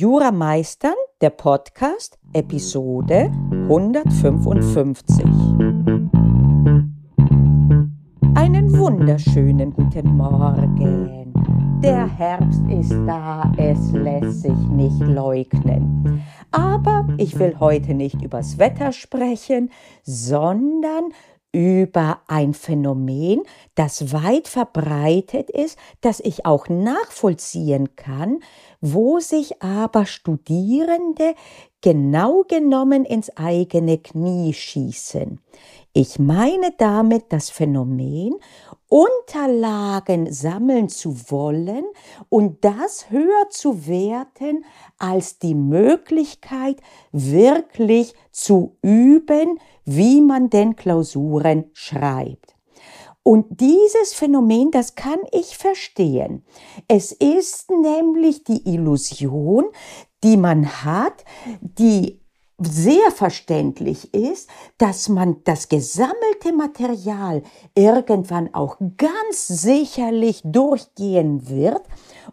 Jura Meistern, der Podcast, Episode 155. Einen wunderschönen guten Morgen. Der Herbst ist da, es lässt sich nicht leugnen. Aber ich will heute nicht übers Wetter sprechen, sondern über ein Phänomen, das weit verbreitet ist, das ich auch nachvollziehen kann, wo sich aber Studierende genau genommen ins eigene Knie schießen. Ich meine damit das Phänomen, Unterlagen sammeln zu wollen und das höher zu werten als die Möglichkeit, wirklich zu üben, wie man denn Klausuren schreibt. Und dieses Phänomen, das kann ich verstehen. Es ist nämlich die Illusion, die man hat, die sehr verständlich ist, dass man das gesammelte Material irgendwann auch ganz sicherlich durchgehen wird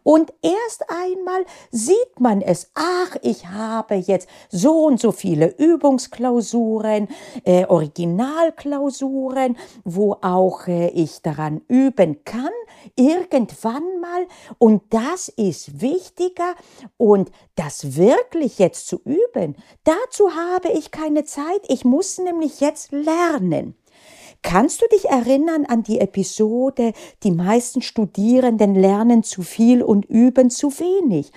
und erst einmal sieht man es, ach, ich habe jetzt so und so viele Übungsklausuren, äh, Originalklausuren, wo auch äh, ich daran üben kann, irgendwann mal. Und das ist wichtiger und das wirklich jetzt zu üben, dazu habe ich keine Zeit. Ich muss nämlich jetzt lernen. Kannst du dich erinnern an die Episode, die meisten Studierenden lernen zu viel und üben zu wenig?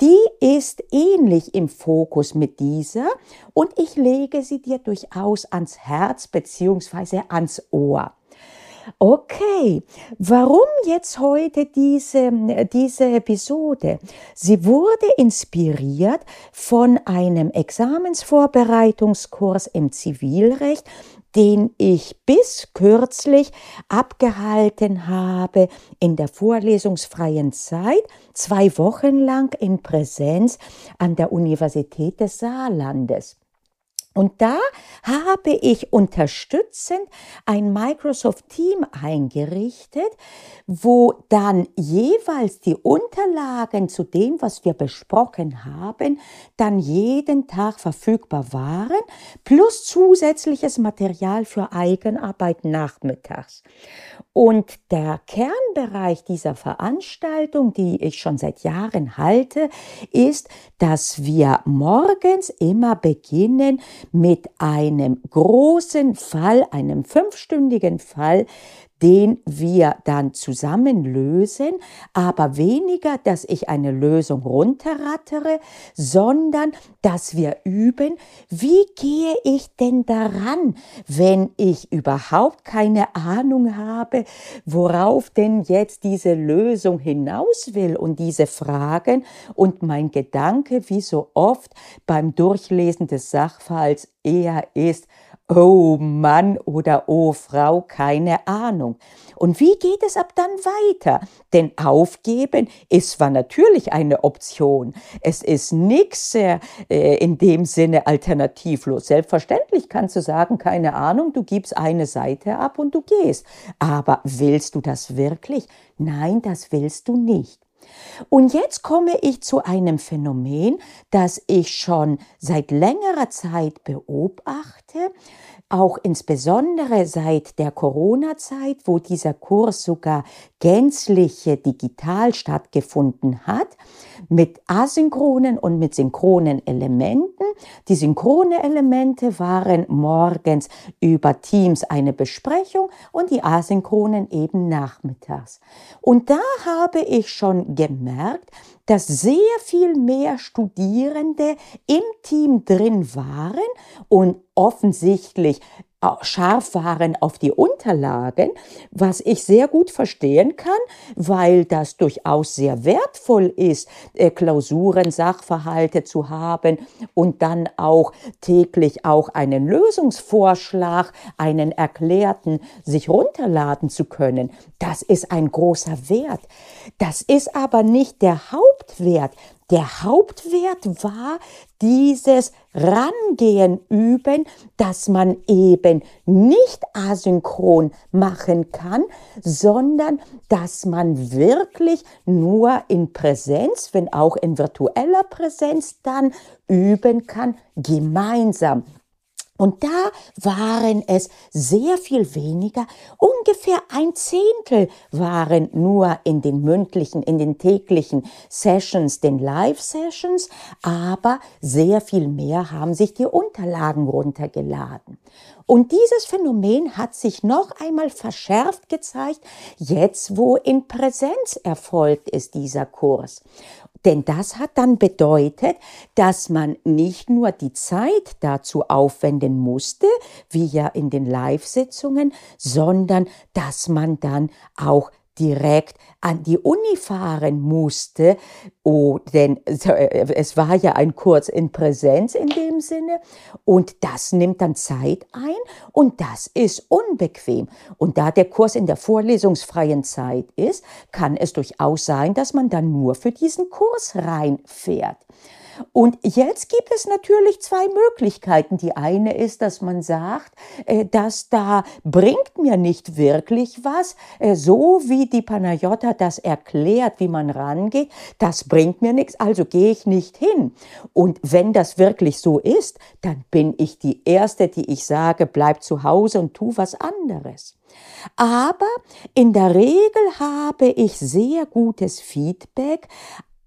Die ist ähnlich im Fokus mit dieser und ich lege sie dir durchaus ans Herz bzw. ans Ohr. Okay, warum jetzt heute diese, diese Episode? Sie wurde inspiriert von einem Examensvorbereitungskurs im Zivilrecht, den ich bis kürzlich abgehalten habe in der vorlesungsfreien Zeit, zwei Wochen lang in Präsenz an der Universität des Saarlandes. Und da habe ich unterstützend ein Microsoft Team eingerichtet, wo dann jeweils die Unterlagen zu dem, was wir besprochen haben, dann jeden Tag verfügbar waren, plus zusätzliches Material für Eigenarbeit nachmittags. Und der Kernbereich dieser Veranstaltung, die ich schon seit Jahren halte, ist, dass wir morgens immer beginnen mit einem großen Fall, einem fünfstündigen Fall den wir dann zusammen lösen, aber weniger, dass ich eine Lösung runterrattere, sondern dass wir üben, wie gehe ich denn daran, wenn ich überhaupt keine Ahnung habe, worauf denn jetzt diese Lösung hinaus will und diese Fragen. Und mein Gedanke, wie so oft beim Durchlesen des Sachverhalts eher ist, Oh Mann oder oh Frau, keine Ahnung. Und wie geht es ab dann weiter? Denn aufgeben ist zwar natürlich eine Option. Es ist nichts äh, in dem Sinne alternativlos. Selbstverständlich kannst du sagen, keine Ahnung, du gibst eine Seite ab und du gehst. Aber willst du das wirklich? Nein, das willst du nicht. Und jetzt komme ich zu einem Phänomen, das ich schon seit längerer Zeit beobachte, auch insbesondere seit der Corona-Zeit, wo dieser Kurs sogar gänzlich digital stattgefunden hat, mit asynchronen und mit synchronen Elementen. Die synchrone Elemente waren morgens über Teams eine Besprechung und die asynchronen eben nachmittags. Und da habe ich schon gemerkt, dass sehr viel mehr Studierende im Team drin waren und offensichtlich scharf waren auf die Unterlagen, was ich sehr gut verstehen kann, weil das durchaus sehr wertvoll ist, äh, Klausuren, Sachverhalte zu haben und dann auch täglich auch einen Lösungsvorschlag, einen erklärten, sich runterladen zu können. Das ist ein großer Wert. Das ist aber nicht der Hauptwert. Der Hauptwert war dieses Rangehen üben, dass man eben nicht asynchron machen kann, sondern dass man wirklich nur in Präsenz, wenn auch in virtueller Präsenz dann üben kann, gemeinsam und da waren es sehr viel weniger, ungefähr ein Zehntel waren nur in den mündlichen, in den täglichen Sessions, den Live-Sessions, aber sehr viel mehr haben sich die Unterlagen runtergeladen. Und dieses Phänomen hat sich noch einmal verschärft gezeigt, jetzt wo in Präsenz erfolgt ist dieser Kurs. Denn das hat dann bedeutet, dass man nicht nur die Zeit dazu aufwenden musste, wie ja in den Live-Sitzungen, sondern dass man dann auch direkt an die Uni fahren musste, oh, denn äh, es war ja ein Kurs in Präsenz in dem Sinne und das nimmt dann Zeit ein und das ist unbequem. Und da der Kurs in der vorlesungsfreien Zeit ist, kann es durchaus sein, dass man dann nur für diesen Kurs reinfährt. Und jetzt gibt es natürlich zwei Möglichkeiten. Die eine ist, dass man sagt, äh, das da bringt mir nicht wirklich was, äh, so wie die Panayota das erklärt, wie man rangeht, das bringt mir nichts, also gehe ich nicht hin. Und wenn das wirklich so ist, dann bin ich die Erste, die ich sage, bleib zu Hause und tu was anderes. Aber in der Regel habe ich sehr gutes Feedback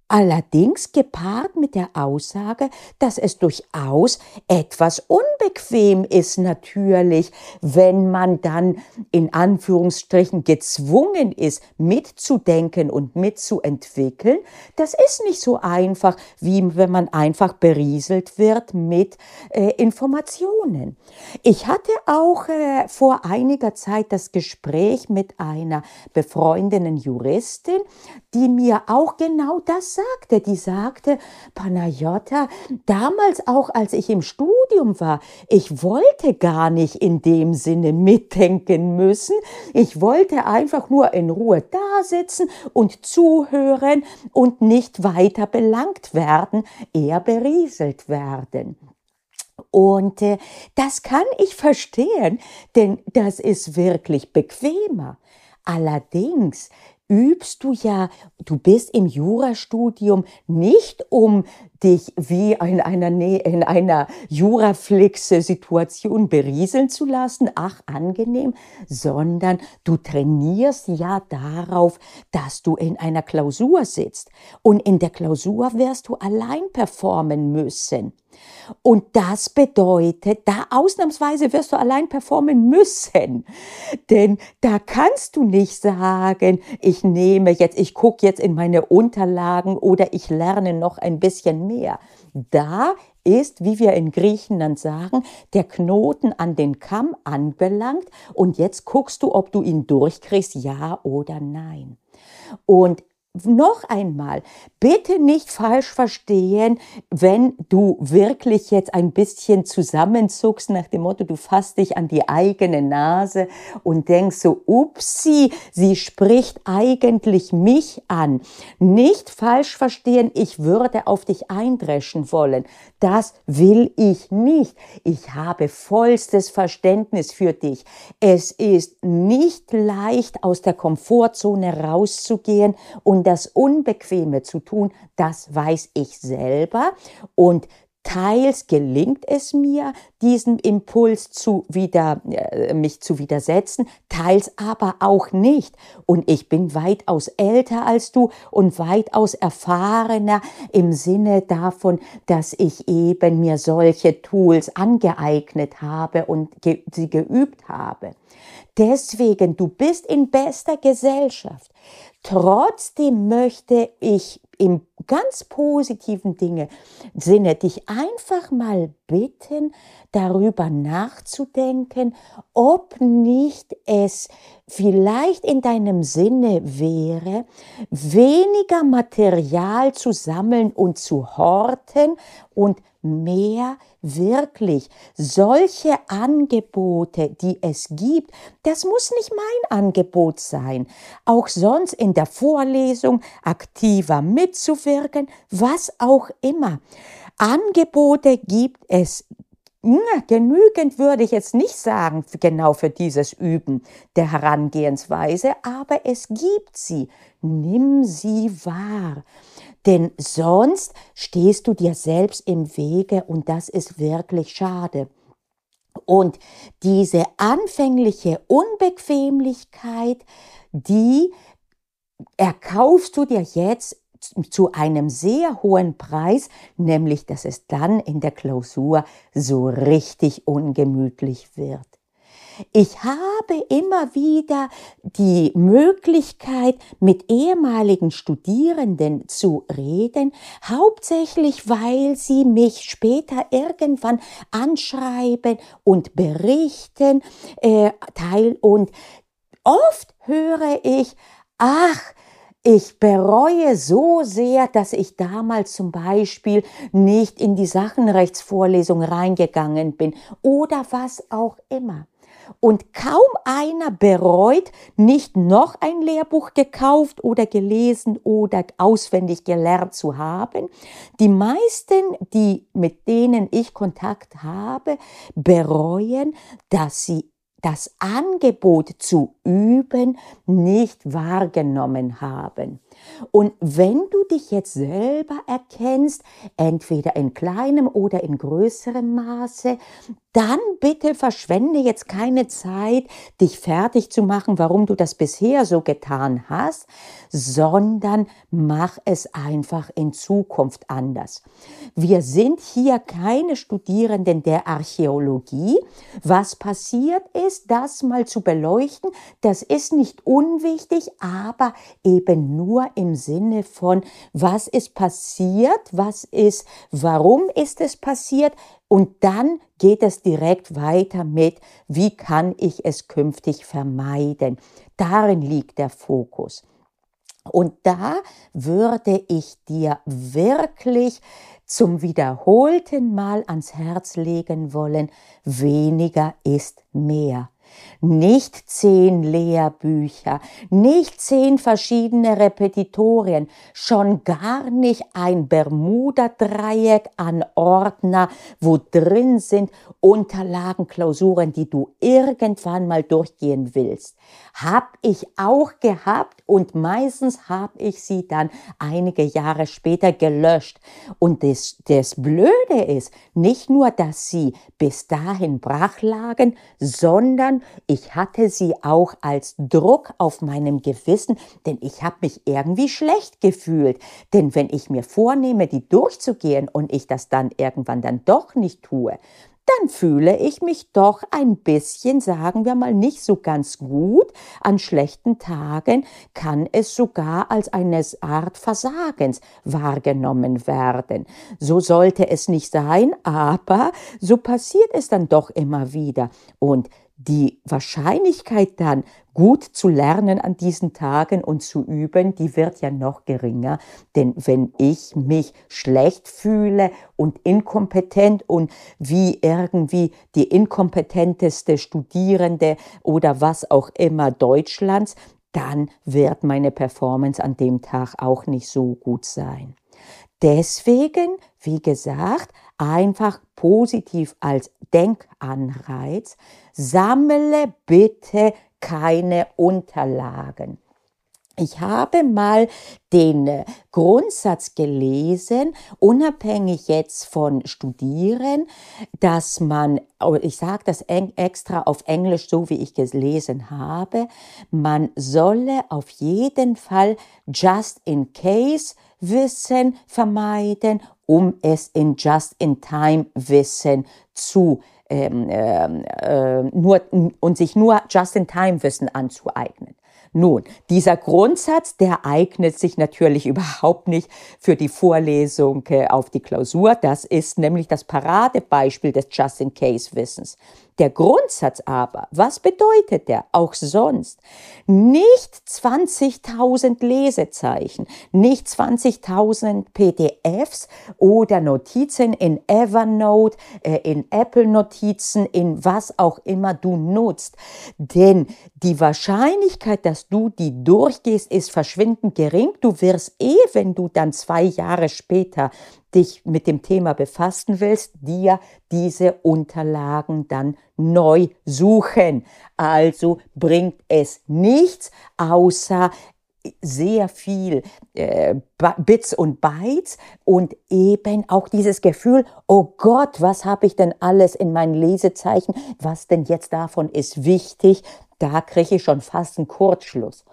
allerdings gepaart mit der Aussage, dass es durchaus etwas unbequem ist natürlich, wenn man dann in Anführungsstrichen gezwungen ist, mitzudenken und mitzuentwickeln. Das ist nicht so einfach, wie wenn man einfach berieselt wird mit äh, Informationen. Ich hatte auch äh, vor einiger Zeit das Gespräch mit einer befreundeten Juristin, die mir auch genau das sagte. Die sagte, Panayota, damals auch als ich im Studium war, ich wollte gar nicht in dem Sinne mitdenken müssen. Ich wollte einfach nur in Ruhe da sitzen und zuhören und nicht weiter belangt werden, eher berieselt werden. Und äh, das kann ich verstehen, denn das ist wirklich bequemer. Allerdings übst du ja, du bist im Jurastudium nicht um dich wie in einer, in einer Juraflex-Situation berieseln zu lassen, ach angenehm, sondern du trainierst ja darauf, dass du in einer Klausur sitzt. Und in der Klausur wirst du allein performen müssen. Und das bedeutet, da ausnahmsweise wirst du allein performen müssen. Denn da kannst du nicht sagen, ich nehme jetzt, ich gucke jetzt in meine Unterlagen oder ich lerne noch ein bisschen mehr. Da ist, wie wir in Griechenland sagen, der Knoten an den Kamm anbelangt und jetzt guckst du, ob du ihn durchkriegst, ja oder nein. Und noch einmal, bitte nicht falsch verstehen, wenn du wirklich jetzt ein bisschen zusammenzuckst nach dem Motto, du fasst dich an die eigene Nase und denkst so, upsi, sie spricht eigentlich mich an. Nicht falsch verstehen, ich würde auf dich eindreschen wollen. Das will ich nicht. Ich habe vollstes Verständnis für dich. Es ist nicht leicht, aus der Komfortzone rauszugehen und das Unbequeme zu tun, das weiß ich selber. Und Teils gelingt es mir, diesem Impuls zu wieder, äh, mich zu widersetzen, teils aber auch nicht. Und ich bin weitaus älter als du und weitaus erfahrener im Sinne davon, dass ich eben mir solche Tools angeeignet habe und ge sie geübt habe. Deswegen, du bist in bester Gesellschaft. Trotzdem möchte ich im ganz positiven Dinge, Sinne dich einfach mal bitten, darüber nachzudenken, ob nicht es vielleicht in deinem Sinne wäre, weniger Material zu sammeln und zu horten und mehr wirklich solche Angebote, die es gibt, das muss nicht mein Angebot sein. Auch sonst in der Vorlesung aktiver mitzuwirken, was auch immer. Angebote gibt es genügend würde ich jetzt nicht sagen, genau für dieses Üben der Herangehensweise, aber es gibt sie. Nimm sie wahr. Denn sonst stehst du dir selbst im Wege und das ist wirklich schade. Und diese anfängliche Unbequemlichkeit, die erkaufst du dir jetzt zu einem sehr hohen Preis, nämlich dass es dann in der Klausur so richtig ungemütlich wird. Ich habe immer wieder die Möglichkeit, mit ehemaligen Studierenden zu reden, hauptsächlich weil sie mich später irgendwann anschreiben und berichten, äh, teil und oft höre ich, ach, ich bereue so sehr, dass ich damals zum Beispiel nicht in die Sachenrechtsvorlesung reingegangen bin oder was auch immer. Und kaum einer bereut, nicht noch ein Lehrbuch gekauft oder gelesen oder auswendig gelernt zu haben. Die meisten, die, mit denen ich Kontakt habe, bereuen, dass sie das Angebot zu üben nicht wahrgenommen haben. Und wenn du dich jetzt selber erkennst, entweder in kleinem oder in größerem Maße, dann bitte verschwende jetzt keine Zeit, dich fertig zu machen, warum du das bisher so getan hast, sondern mach es einfach in Zukunft anders. Wir sind hier keine Studierenden der Archäologie. Was passiert ist, das mal zu beleuchten, das ist nicht unwichtig, aber eben nur im Sinne von, was ist passiert, was ist, warum ist es passiert, und dann geht es direkt weiter mit, wie kann ich es künftig vermeiden. Darin liegt der Fokus. Und da würde ich dir wirklich zum wiederholten Mal ans Herz legen wollen, weniger ist mehr. Nicht zehn Lehrbücher, nicht zehn verschiedene Repetitorien, schon gar nicht ein Bermuda-Dreieck an Ordner, wo drin sind Unterlagen, Klausuren, die du irgendwann mal durchgehen willst. Hab ich auch gehabt und meistens habe ich sie dann einige Jahre später gelöscht. Und das, das Blöde ist, nicht nur, dass sie bis dahin brach lagen, sondern ich hatte sie auch als Druck auf meinem Gewissen, denn ich habe mich irgendwie schlecht gefühlt. Denn wenn ich mir vornehme, die durchzugehen und ich das dann irgendwann dann doch nicht tue, dann fühle ich mich doch ein bisschen, sagen wir mal, nicht so ganz gut. An schlechten Tagen kann es sogar als eine Art Versagens wahrgenommen werden. So sollte es nicht sein, aber so passiert es dann doch immer wieder. Und die Wahrscheinlichkeit dann gut zu lernen an diesen Tagen und zu üben, die wird ja noch geringer. Denn wenn ich mich schlecht fühle und inkompetent und wie irgendwie die inkompetenteste Studierende oder was auch immer Deutschlands, dann wird meine Performance an dem Tag auch nicht so gut sein. Deswegen, wie gesagt, einfach positiv als Denkanreiz, sammle bitte keine Unterlagen. Ich habe mal den äh, Grundsatz gelesen, unabhängig jetzt von Studieren, dass man, oh, ich sage das extra auf Englisch, so wie ich gelesen habe, man solle auf jeden Fall just in case Wissen vermeiden, um es in Just-in-Time-Wissen zu ähm, äh, nur und sich nur Just-in-Time-Wissen anzueignen. Nun, dieser Grundsatz, der eignet sich natürlich überhaupt nicht für die Vorlesung äh, auf die Klausur. Das ist nämlich das Paradebeispiel des Just-in-Case-Wissens. Der Grundsatz aber, was bedeutet der auch sonst? Nicht 20.000 Lesezeichen, nicht 20.000 PDFs oder Notizen in Evernote, äh, in Apple Notizen, in was auch immer du nutzt. Denn die Wahrscheinlichkeit, dass du die durchgehst, ist verschwindend gering. Du wirst eh, wenn du dann zwei Jahre später dich mit dem Thema befassen willst, dir diese Unterlagen dann neu suchen. Also bringt es nichts außer sehr viel äh, Bits und Bytes und eben auch dieses Gefühl, oh Gott, was habe ich denn alles in meinen Lesezeichen, was denn jetzt davon ist wichtig, da kriege ich schon fast einen Kurzschluss.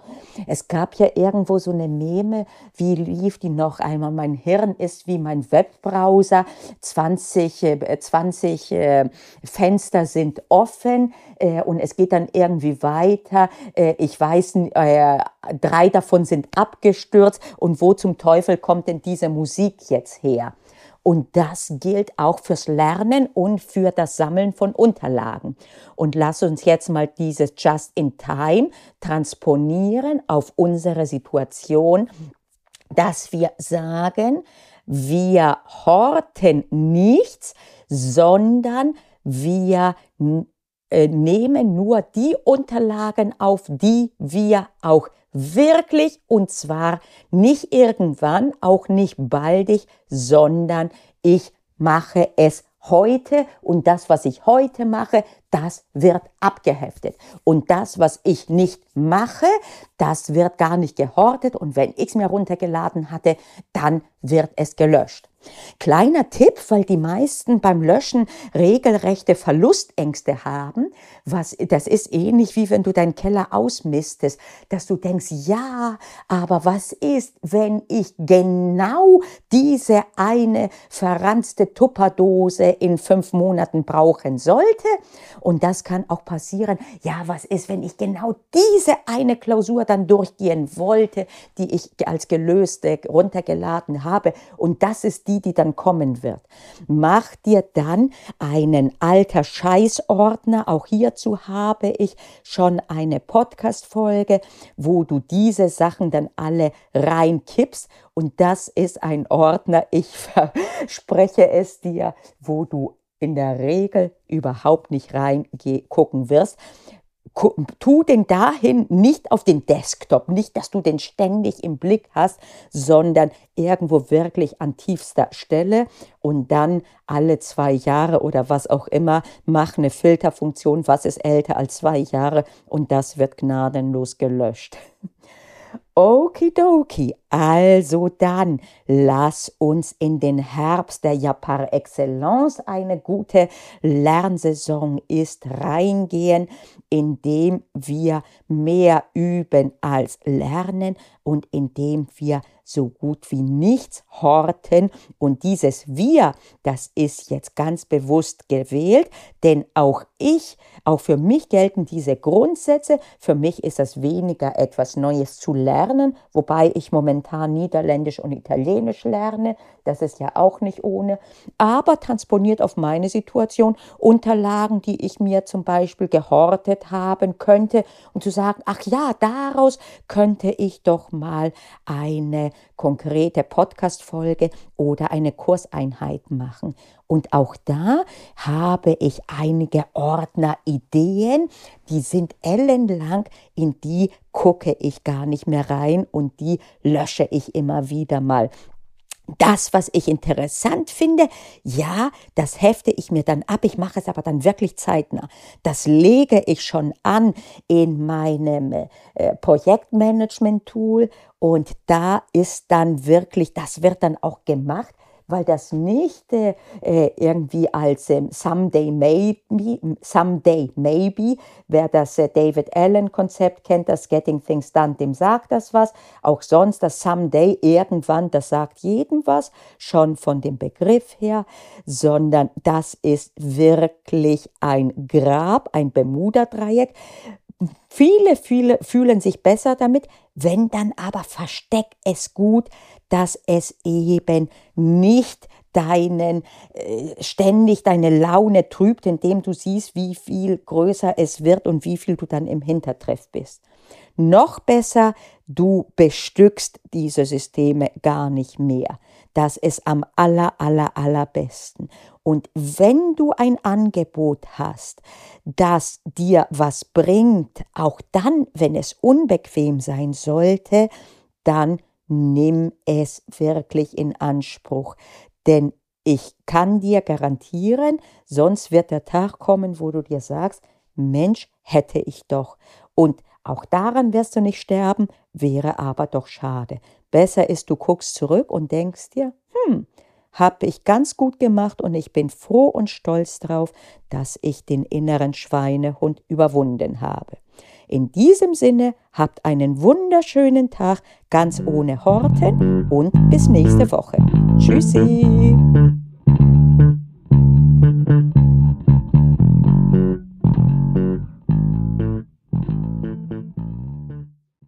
Es gab ja irgendwo so eine Meme, wie lief die noch einmal? Mein Hirn ist wie mein Webbrowser, 20, 20 äh, äh, Fenster sind offen äh, und es geht dann irgendwie weiter. Äh, ich weiß, äh, drei davon sind abgestürzt und wo zum Teufel kommt denn diese Musik jetzt her? Und das gilt auch fürs Lernen und für das Sammeln von Unterlagen. Und lass uns jetzt mal dieses Just in Time transponieren auf unsere Situation, dass wir sagen, wir horten nichts, sondern wir äh, nehmen nur die Unterlagen auf, die wir auch Wirklich und zwar nicht irgendwann, auch nicht baldig, sondern ich mache es heute und das, was ich heute mache, das wird abgeheftet. Und das, was ich nicht mache, das wird gar nicht gehortet und wenn ich es mir runtergeladen hatte, dann wird es gelöscht. Kleiner Tipp, weil die meisten beim Löschen regelrechte Verlustängste haben. Was, das ist ähnlich wie wenn du deinen Keller ausmistest, dass du denkst, ja, aber was ist, wenn ich genau diese eine verranzte Tupperdose in fünf Monaten brauchen sollte? Und das kann auch passieren. Ja, was ist, wenn ich genau diese eine Klausur dann durchgehen wollte, die ich als gelöste runtergeladen habe? Und das ist die, die, die dann kommen wird. Mach dir dann einen alter Scheißordner. Auch hierzu habe ich schon eine Podcast-Folge, wo du diese Sachen dann alle reinkippst. Und das ist ein Ordner, ich verspreche es dir, wo du in der Regel überhaupt nicht reingucken wirst tu den dahin nicht auf den Desktop, nicht, dass du den ständig im Blick hast, sondern irgendwo wirklich an tiefster Stelle und dann alle zwei Jahre oder was auch immer, mach eine Filterfunktion, was ist älter als zwei Jahre und das wird gnadenlos gelöscht. Okidoki, also dann lass uns in den Herbst, der ja par excellence eine gute Lernsaison ist, reingehen, indem wir mehr üben als lernen und indem wir so gut wie nichts horten. Und dieses Wir, das ist jetzt ganz bewusst gewählt, denn auch ich, auch für mich gelten diese Grundsätze. Für mich ist es weniger etwas Neues zu lernen, wobei ich momentan Niederländisch und Italienisch lerne. Das ist ja auch nicht ohne. Aber transponiert auf meine Situation Unterlagen, die ich mir zum Beispiel gehortet haben könnte und zu sagen, ach ja, daraus könnte ich doch mal eine konkrete Podcast-Folge oder eine Kurseinheit machen. Und auch da habe ich einige Ordner-Ideen, die sind ellenlang, in die gucke ich gar nicht mehr rein und die lösche ich immer wieder mal das, was ich interessant finde, ja, das hefte ich mir dann ab. Ich mache es aber dann wirklich zeitnah. Das lege ich schon an in meinem äh, Projektmanagement-Tool und da ist dann wirklich, das wird dann auch gemacht weil das nicht äh, äh, irgendwie als ähm, Someday Maybe, Someday Maybe, wer das äh, David Allen Konzept kennt, das Getting Things Done, dem sagt das was. Auch sonst das Someday irgendwann, das sagt jedem was, schon von dem Begriff her, sondern das ist wirklich ein Grab, ein Bermuda-Dreieck Viele, viele fühlen sich besser damit, wenn dann aber versteck es gut, dass es eben nicht deinen äh, ständig deine Laune trübt, indem du siehst, wie viel größer es wird und wie viel du dann im Hintertreff bist. Noch besser, du bestückst diese Systeme gar nicht mehr. Das ist am aller, aller, allerbesten. Und wenn du ein Angebot hast, das dir was bringt, auch dann, wenn es unbequem sein sollte, dann nimm es wirklich in Anspruch. Denn ich kann dir garantieren, sonst wird der Tag kommen, wo du dir sagst, Mensch, hätte ich doch. Und auch daran wirst du nicht sterben, wäre aber doch schade. Besser ist, du guckst zurück und denkst dir, hm, habe ich ganz gut gemacht und ich bin froh und stolz drauf, dass ich den inneren Schweinehund überwunden habe. In diesem Sinne, habt einen wunderschönen Tag, ganz ohne Horten und bis nächste Woche. Tschüssi!